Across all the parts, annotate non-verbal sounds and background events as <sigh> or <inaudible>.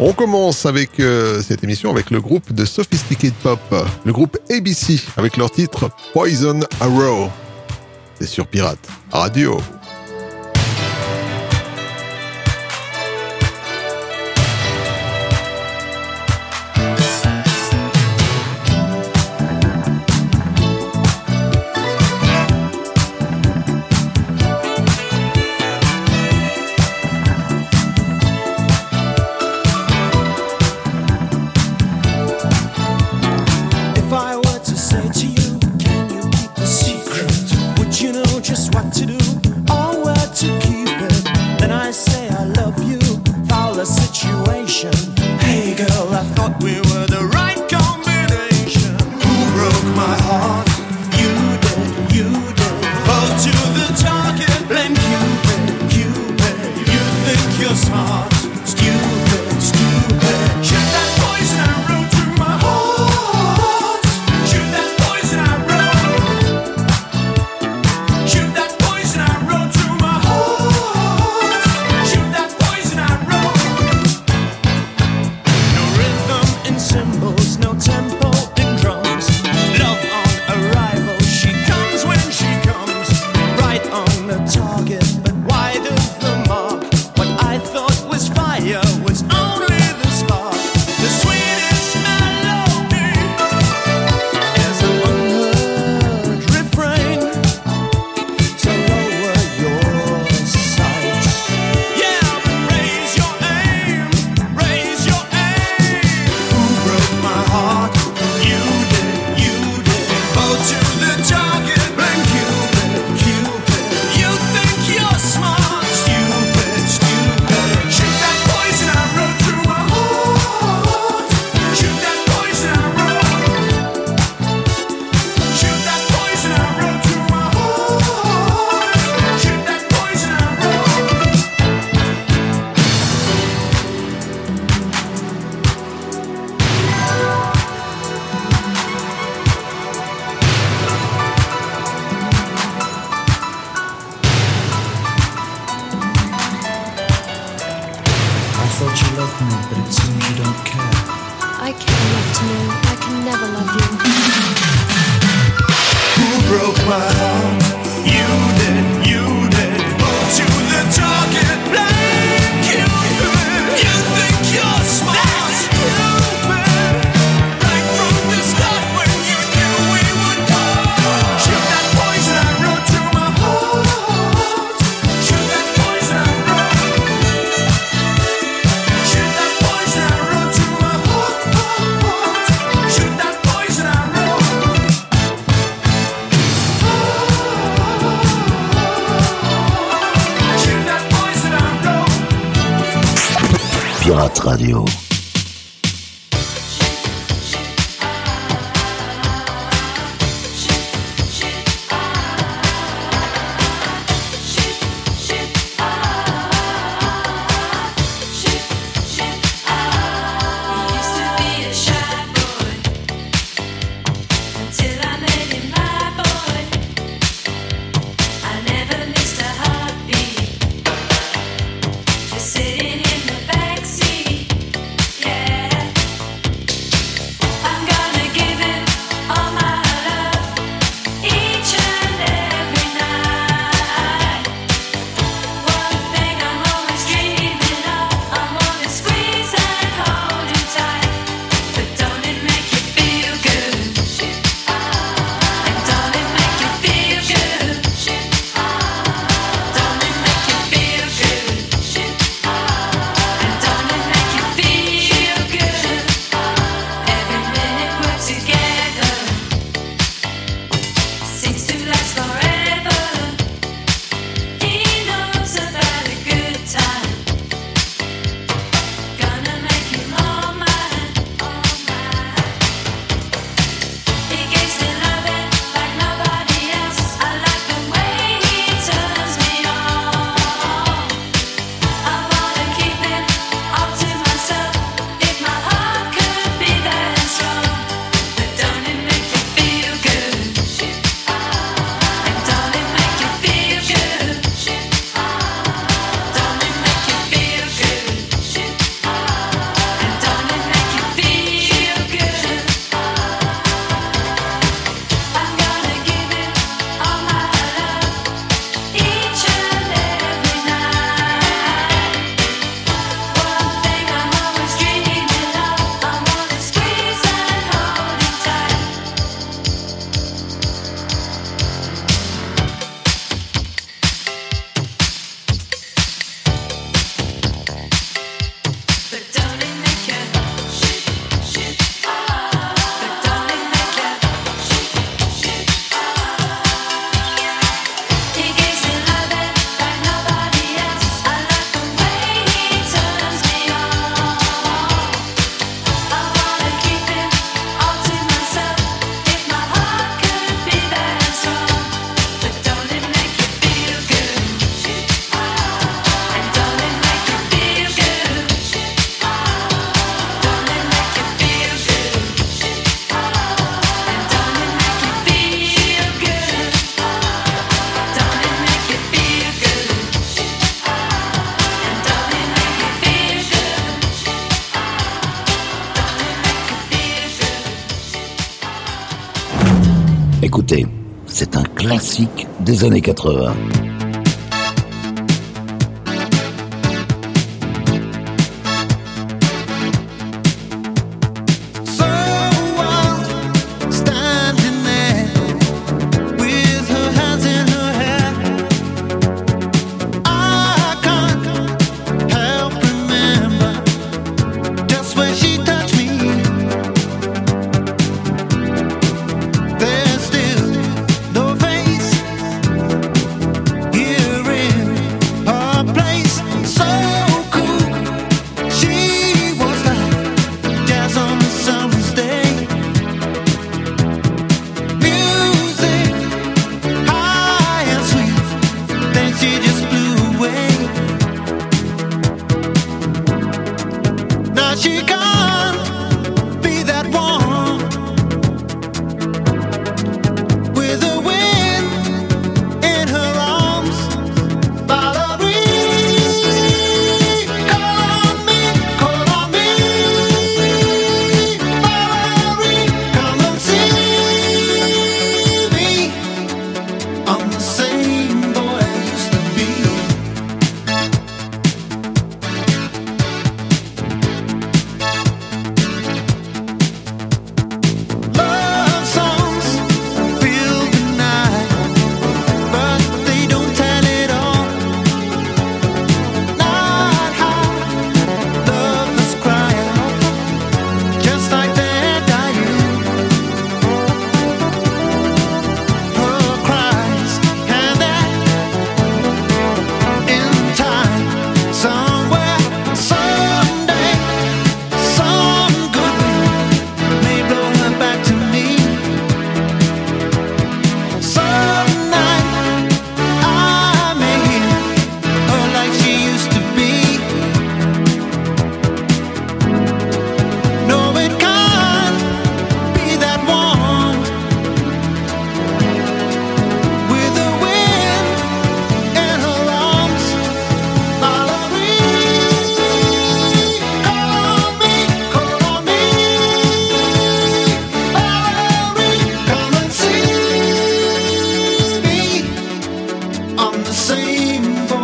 On commence avec euh, cette émission avec le groupe de sophisticated pop, le groupe ABC, avec leur titre Poison Arrow. C'est sur Pirate Radio. Des années 80. dream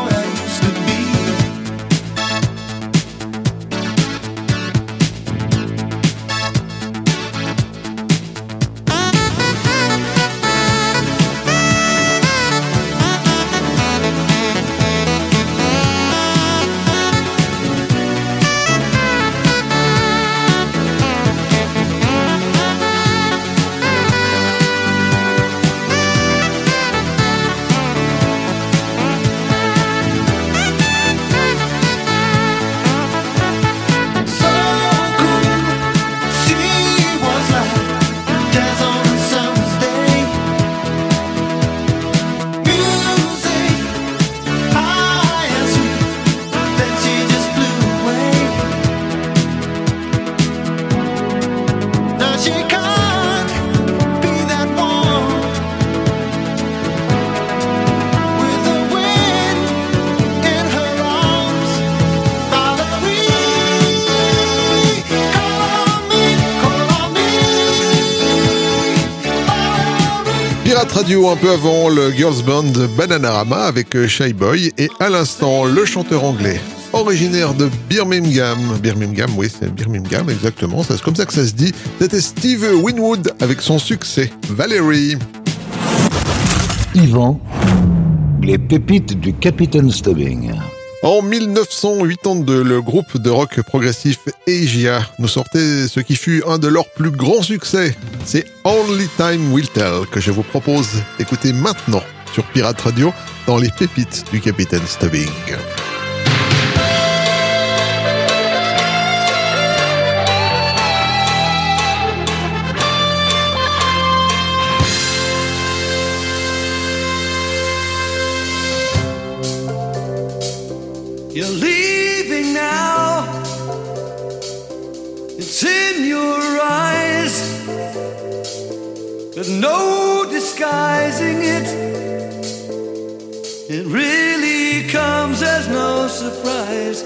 Radio un peu avant le girls band Bananarama avec euh, Shy Boy et à l'instant le chanteur anglais originaire de Birmingham. Birmingham, oui, c'est Birmingham exactement, c'est comme ça que ça se dit. C'était Steve Winwood avec son succès Valerie. Yvan, les pépites du Capitaine Stubbing. En 1982, le groupe de rock progressif Asia nous sortait ce qui fut un de leurs plus grands succès. C'est Only Time Will Tell que je vous propose d'écouter maintenant sur Pirate Radio dans les pépites du Capitaine Stubbing. There's no disguising it. It really comes as no surprise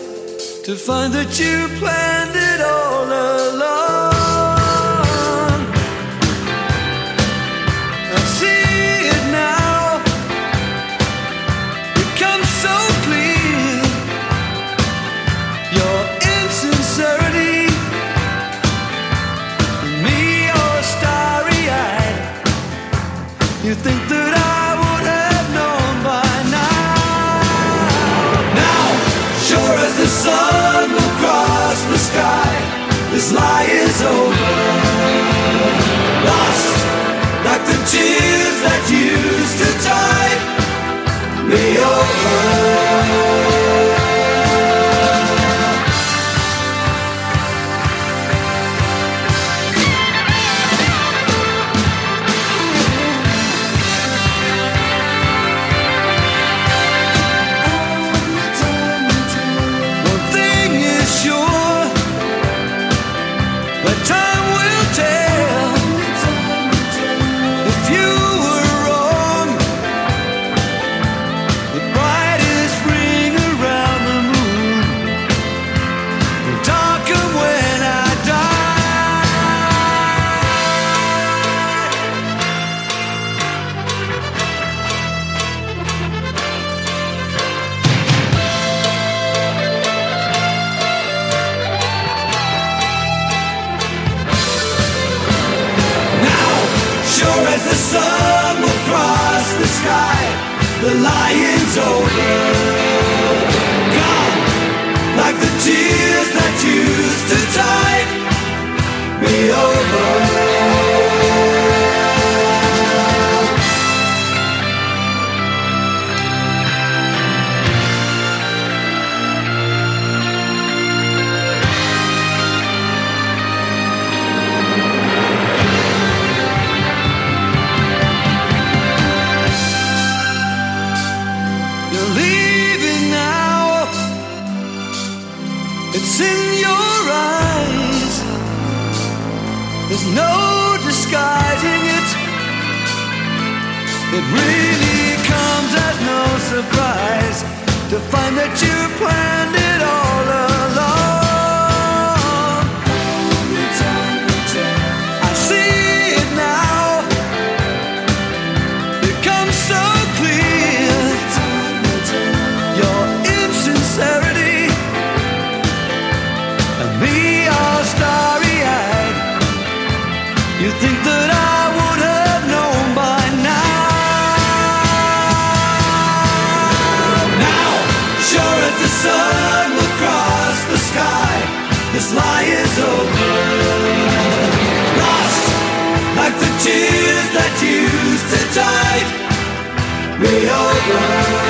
to find that you planned it all along. this lie is over. Lost like the tears that used to tide me over. sky, the lion's over. Gone, like the tears that used to tide me over. to find that you planned We over.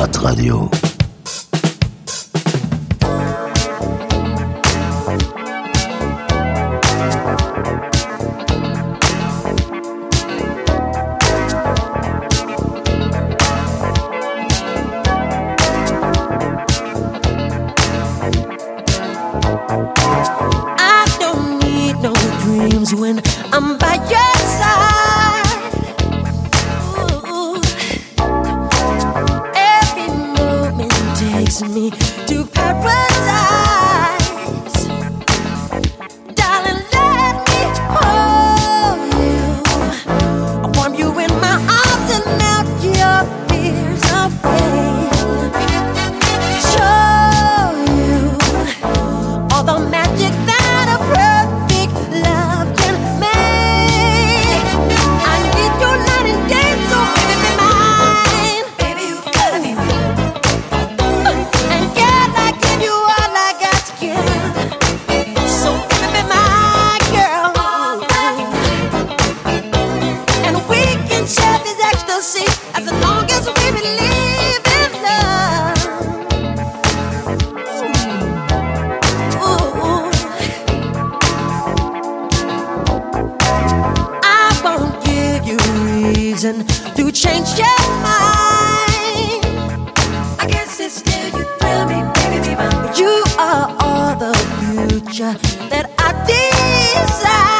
Radio. reason to change your mind. I still, you me, baby, baby. You are all the future that I desire.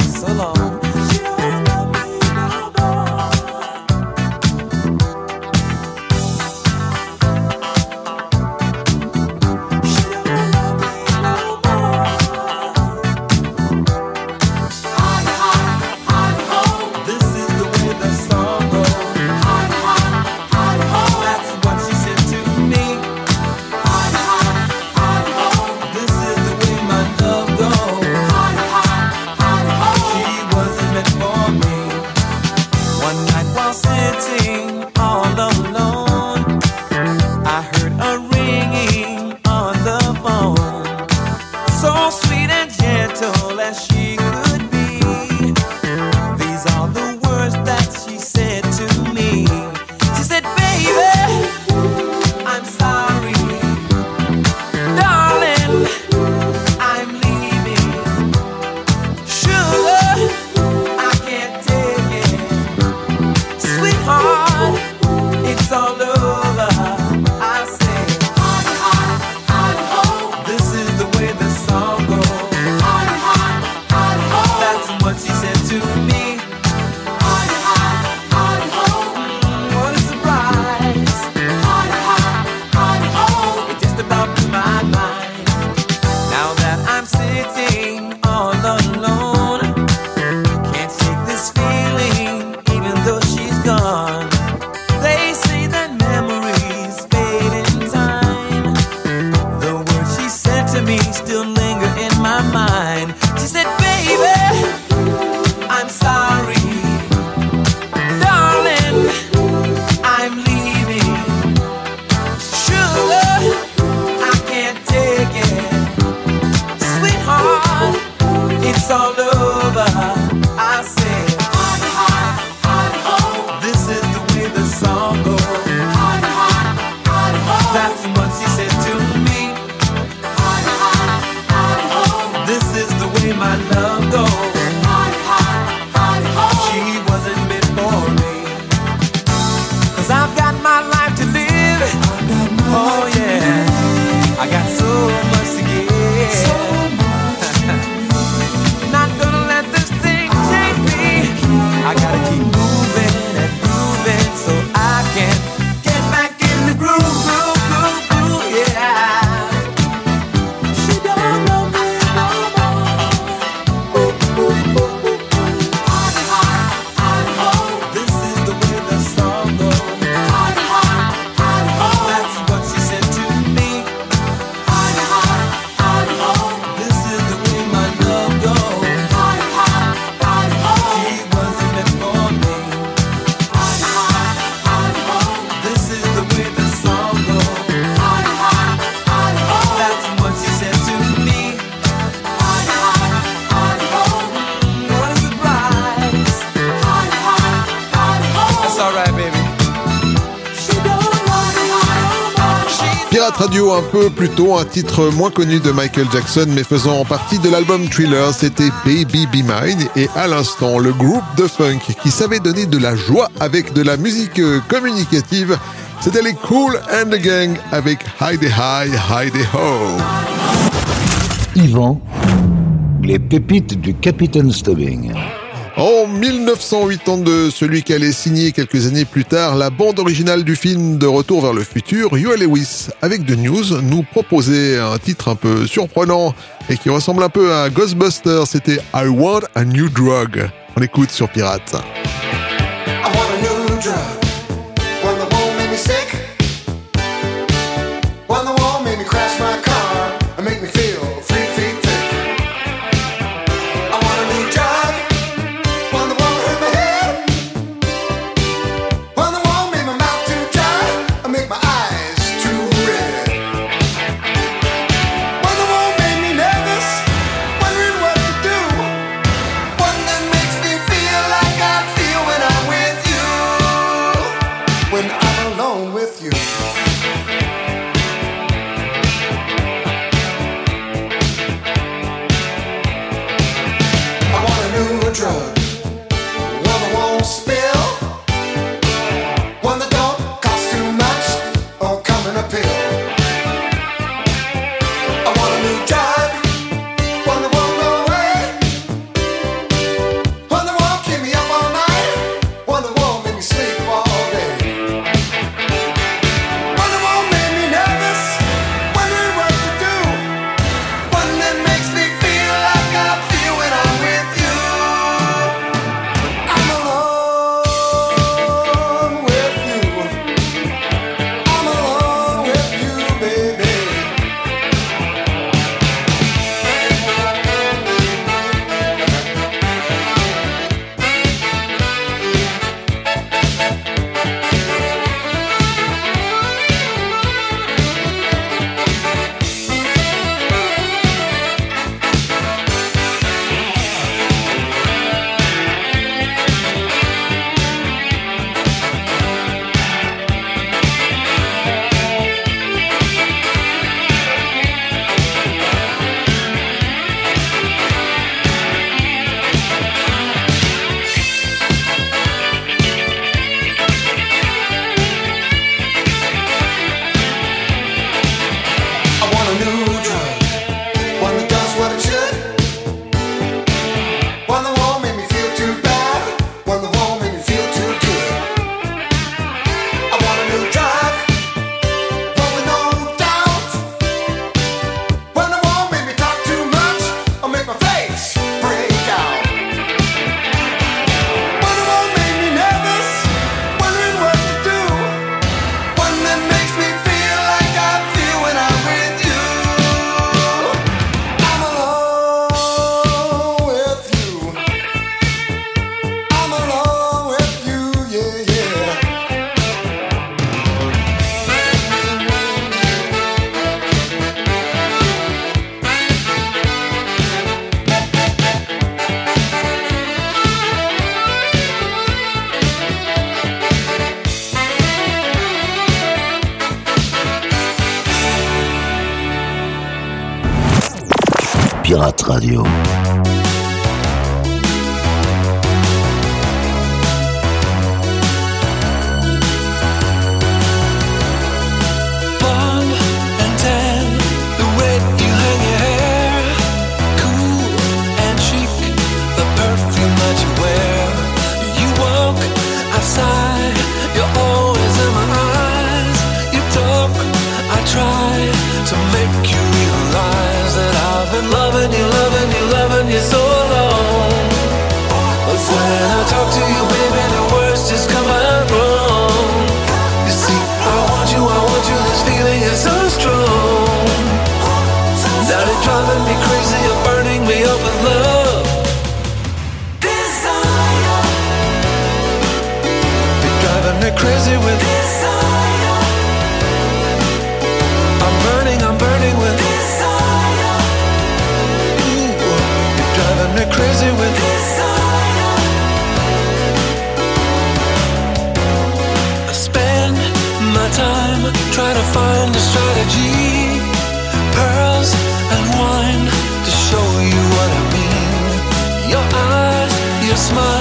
radio un peu plus tôt, un titre moins connu de Michael Jackson mais faisant partie de l'album Thriller, c'était Baby Be Mine et à l'instant le groupe de funk qui savait donner de la joie avec de la musique euh, communicative, c'était les Cool and the Gang avec Hide High, Hide Ho. Yvan, les pépites du Capitaine Stubbing. En 1982, celui qui allait signer quelques années plus tard la bande originale du film De Retour vers le futur, Huey Lewis, avec The News, nous proposait un titre un peu surprenant et qui ressemble un peu à Ghostbusters. C'était I Want a New Drug. On écoute sur Pirate. when I'm alone with you. Radio. time, trying to find a strategy. Pearls and wine to show you what I mean. Your eyes, your smile.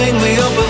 lovingly up.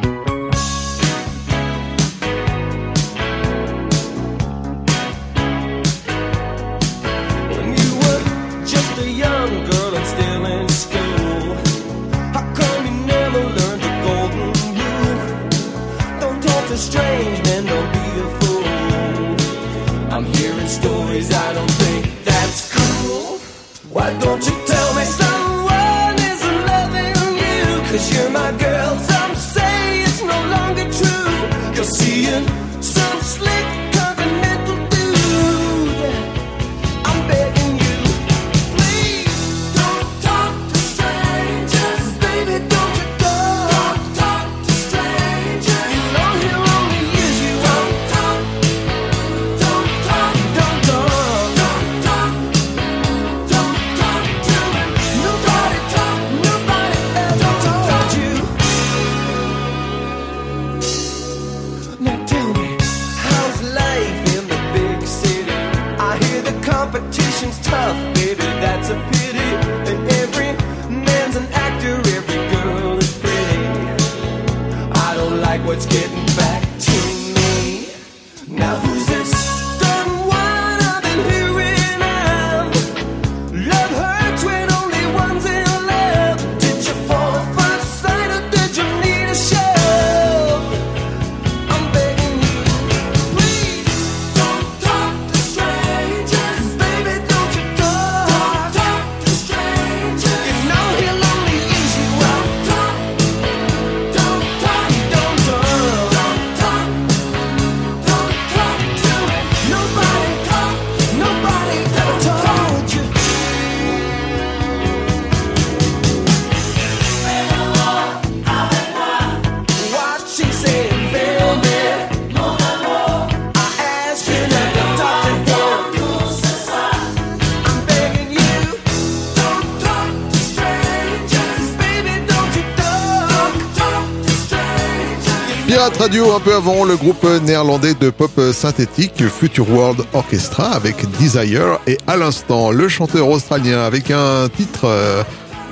un peu avant, le groupe néerlandais de pop synthétique Future World Orchestra avec Desire et à l'instant le chanteur australien avec un titre euh,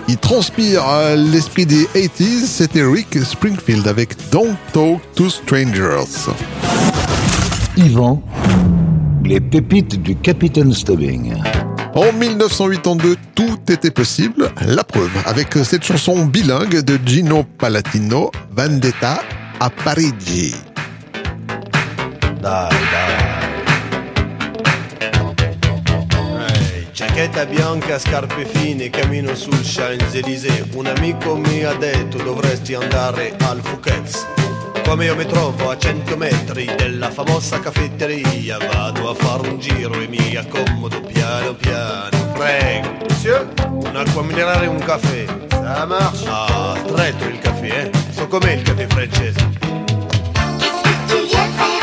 qui transpire l'esprit des 80s, c'était Rick Springfield avec Don't Talk to Strangers. Yvan, les pépites du Capitaine Stubbing. En 1982, tout était possible, la preuve, avec cette chanson bilingue de Gino Palatino, Vendetta a Parigi. Dai, dai. Hey, giacchetta bianca, scarpe fine, cammino sul Champs-Élysées. Un amico mi ha detto dovresti andare al Fouquet's come io mi trovo a 100 metri della famosa caffetteria Vado a fare un giro e mi accomodo piano piano Prego, monsieur, un'acqua minerale e un caffè Ça marche? Ah, stretto il caffè, eh So com'è il caffè francese. Qu'est-ce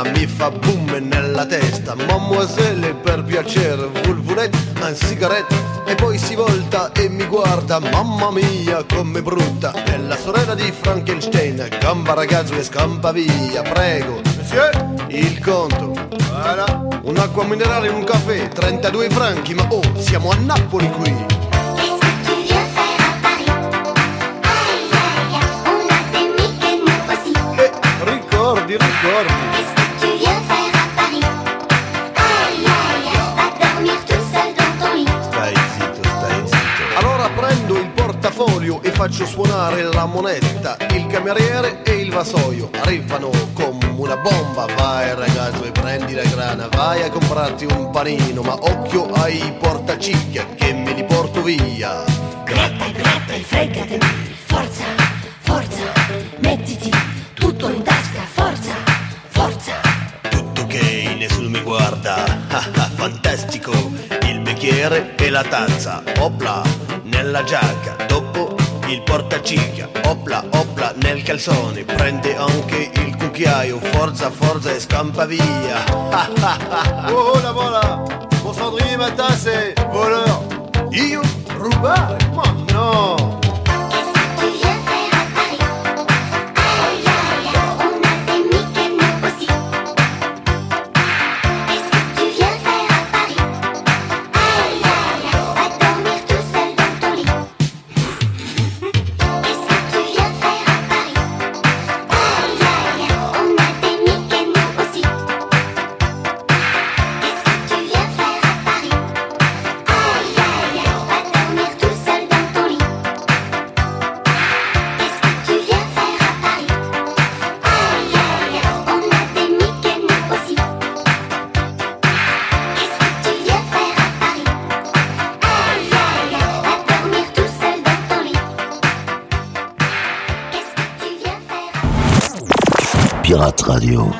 signorina mi fa boom nella testa. Mademoiselle per piacere, vous voulez un cigarette? E poi si volta e mi guarda, mamma mia come brutta. È la sorella di Frankenstein, gamba ragazzo e scampa via, prego. Monsieur, il conto. Voilà, un'acqua minerale e un caffè, 32 franchi, ma oh, siamo a Napoli qui. Qu'est-ce que faccio suonare la moneta. Il cameriere e il vasoio arrivano come una bomba. Vai ragazzo e prendi la grana, vai a comprarti un panino, ma occhio ai portacicchia che me li porto via. Gratta, gratta e fregate Forza, forza Mettiti tutto in tasca Forza, forza Tutto che nessuno mi guarda. <laughs> Ah, ah, fantastico. Il bicchiere e la tazza. Opla nella giacca. Dopo il portacicchia. Opla, opla nel calzone. Prende anche il cucchiaio. Forza, forza e scampa via. Ah. <laughs> Oh la voilà. Mon cendrier ma tasse. Voleur. Io rubare? Ma no. Radio.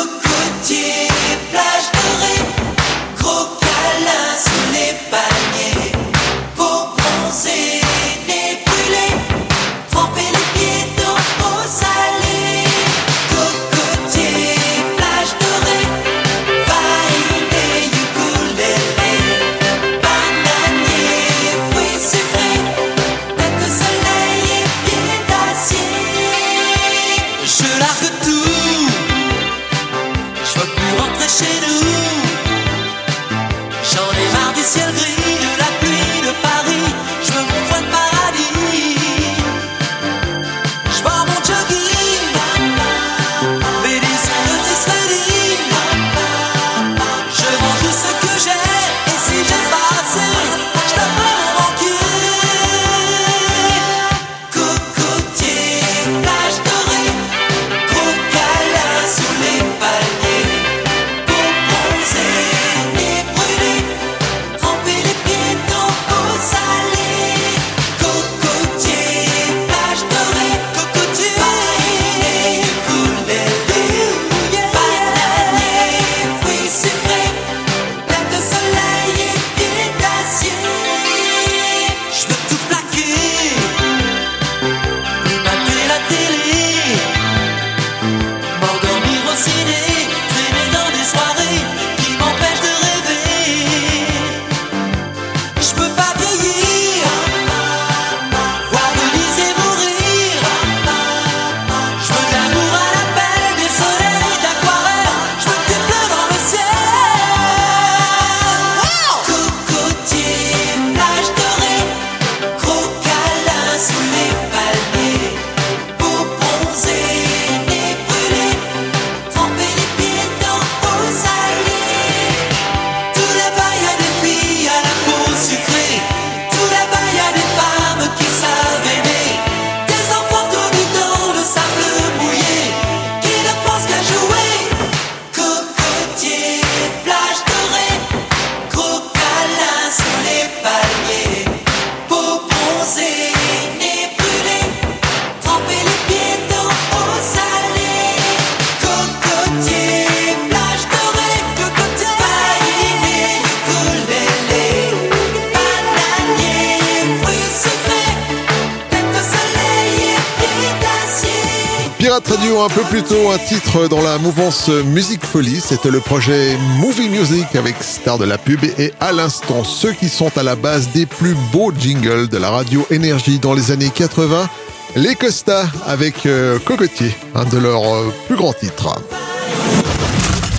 dans la mouvance Musique Folie. C'était le projet Movie Music avec Star de la Pub et à l'instant ceux qui sont à la base des plus beaux jingles de la radio énergie dans les années 80, les Costa avec euh, Cocotier, un de leurs euh, plus grands titres.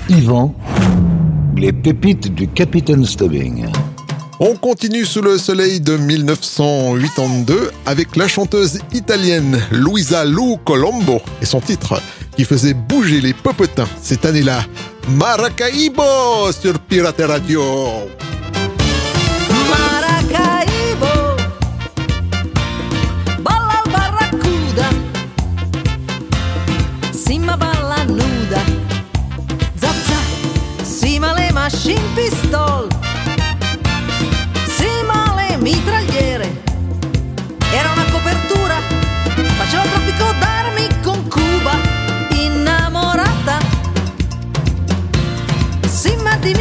Yvan, les pépites du Capitaine Stubbing. On continue sous le soleil de 1982 avec la chanteuse italienne Luisa Lou Colombo et son titre qui faisait bouger les popotins cette année-là. Maracaibo sur Pirate Radio. Maracaibo, bola barracuda, cima balanuda, zap zap, cima le machine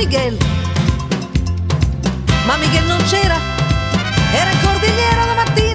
Miguel. Ma Miguel non c'era, era in cordigliera la mattina.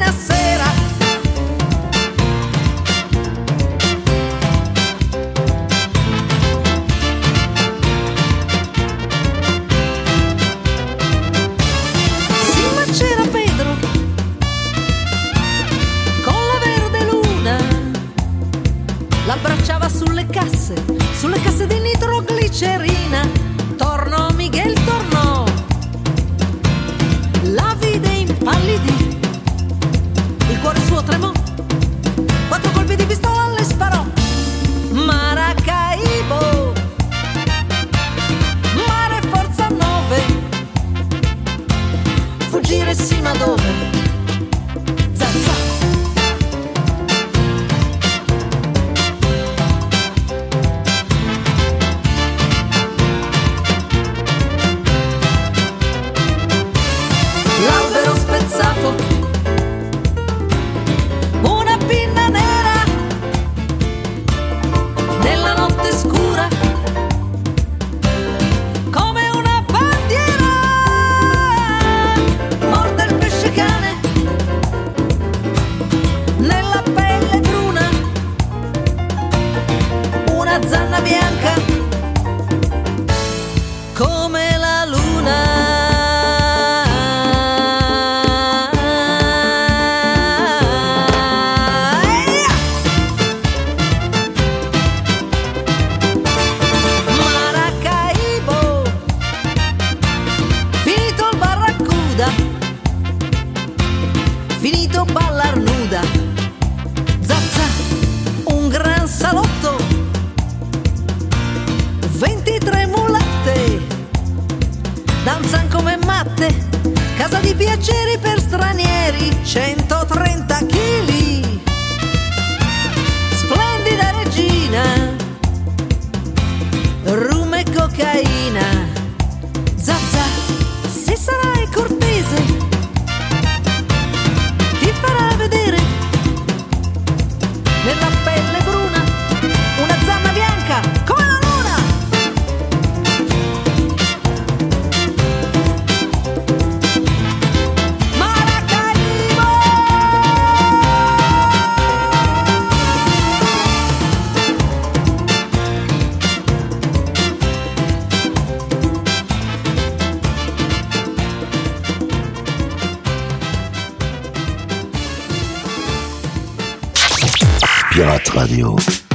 radio.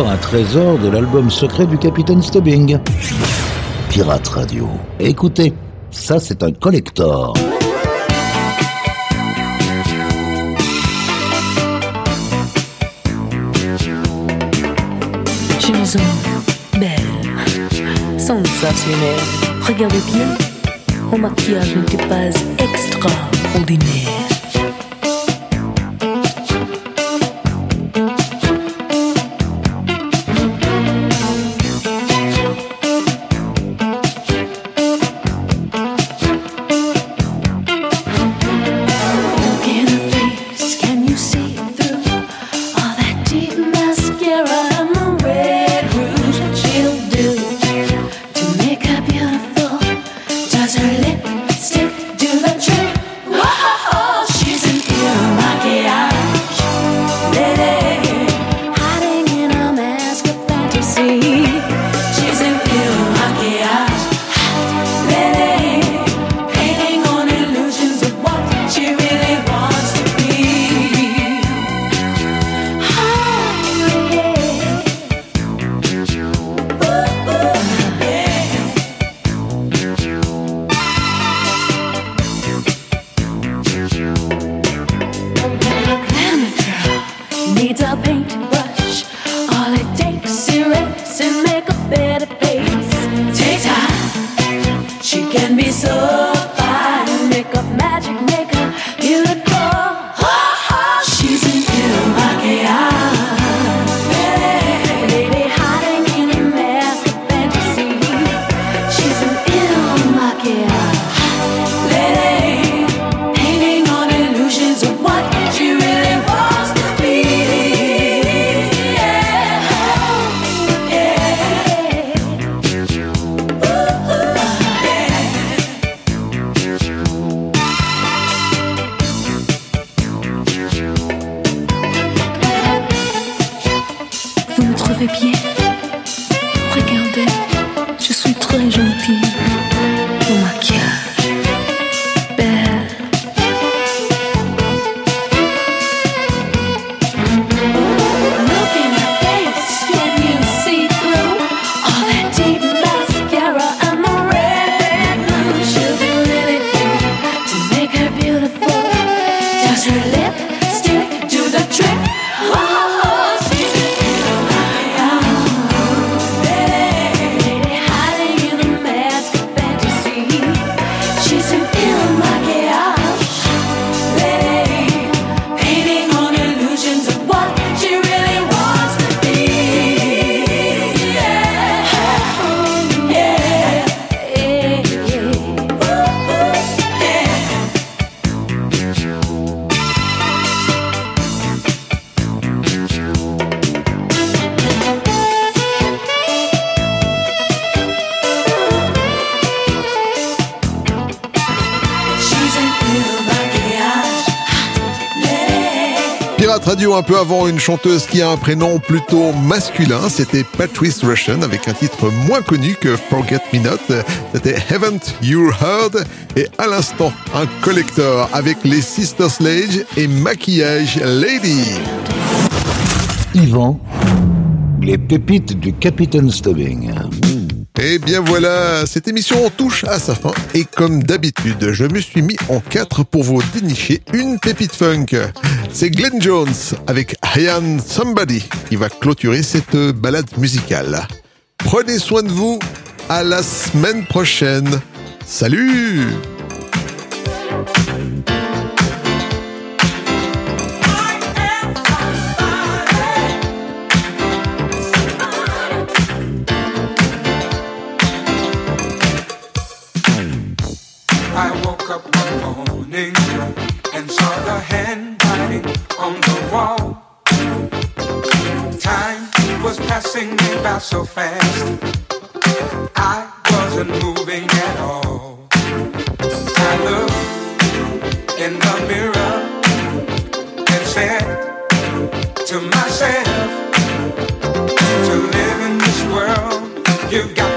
un trésor de l'album secret du capitaine Stubbing. Pirate Radio. Écoutez, ça c'est un collector. Chanson belle, sensationnelle. Regardez bien, mon maquillage n'était pas extraordinaire. Un peu avant une chanteuse qui a un prénom plutôt masculin, c'était Patrice Rushen avec un titre moins connu que Forget Me Not, c'était Haven't You Heard? Et à l'instant un collector avec les Sister Sledge et Maquillage Lady. Yvan, les pépites du Capitaine Stubbing. Et bien voilà, cette émission touche à sa fin et comme d'habitude, je me suis mis en quatre pour vous dénicher une pépite funk. C'est Glenn Jones avec I Am Somebody qui va clôturer cette balade musicale. Prenez soin de vous, à la semaine prochaine. Salut handwriting on the wall. Time was passing me by so fast. I wasn't moving at all. I looked in the mirror and said to myself, to live in this world, you've got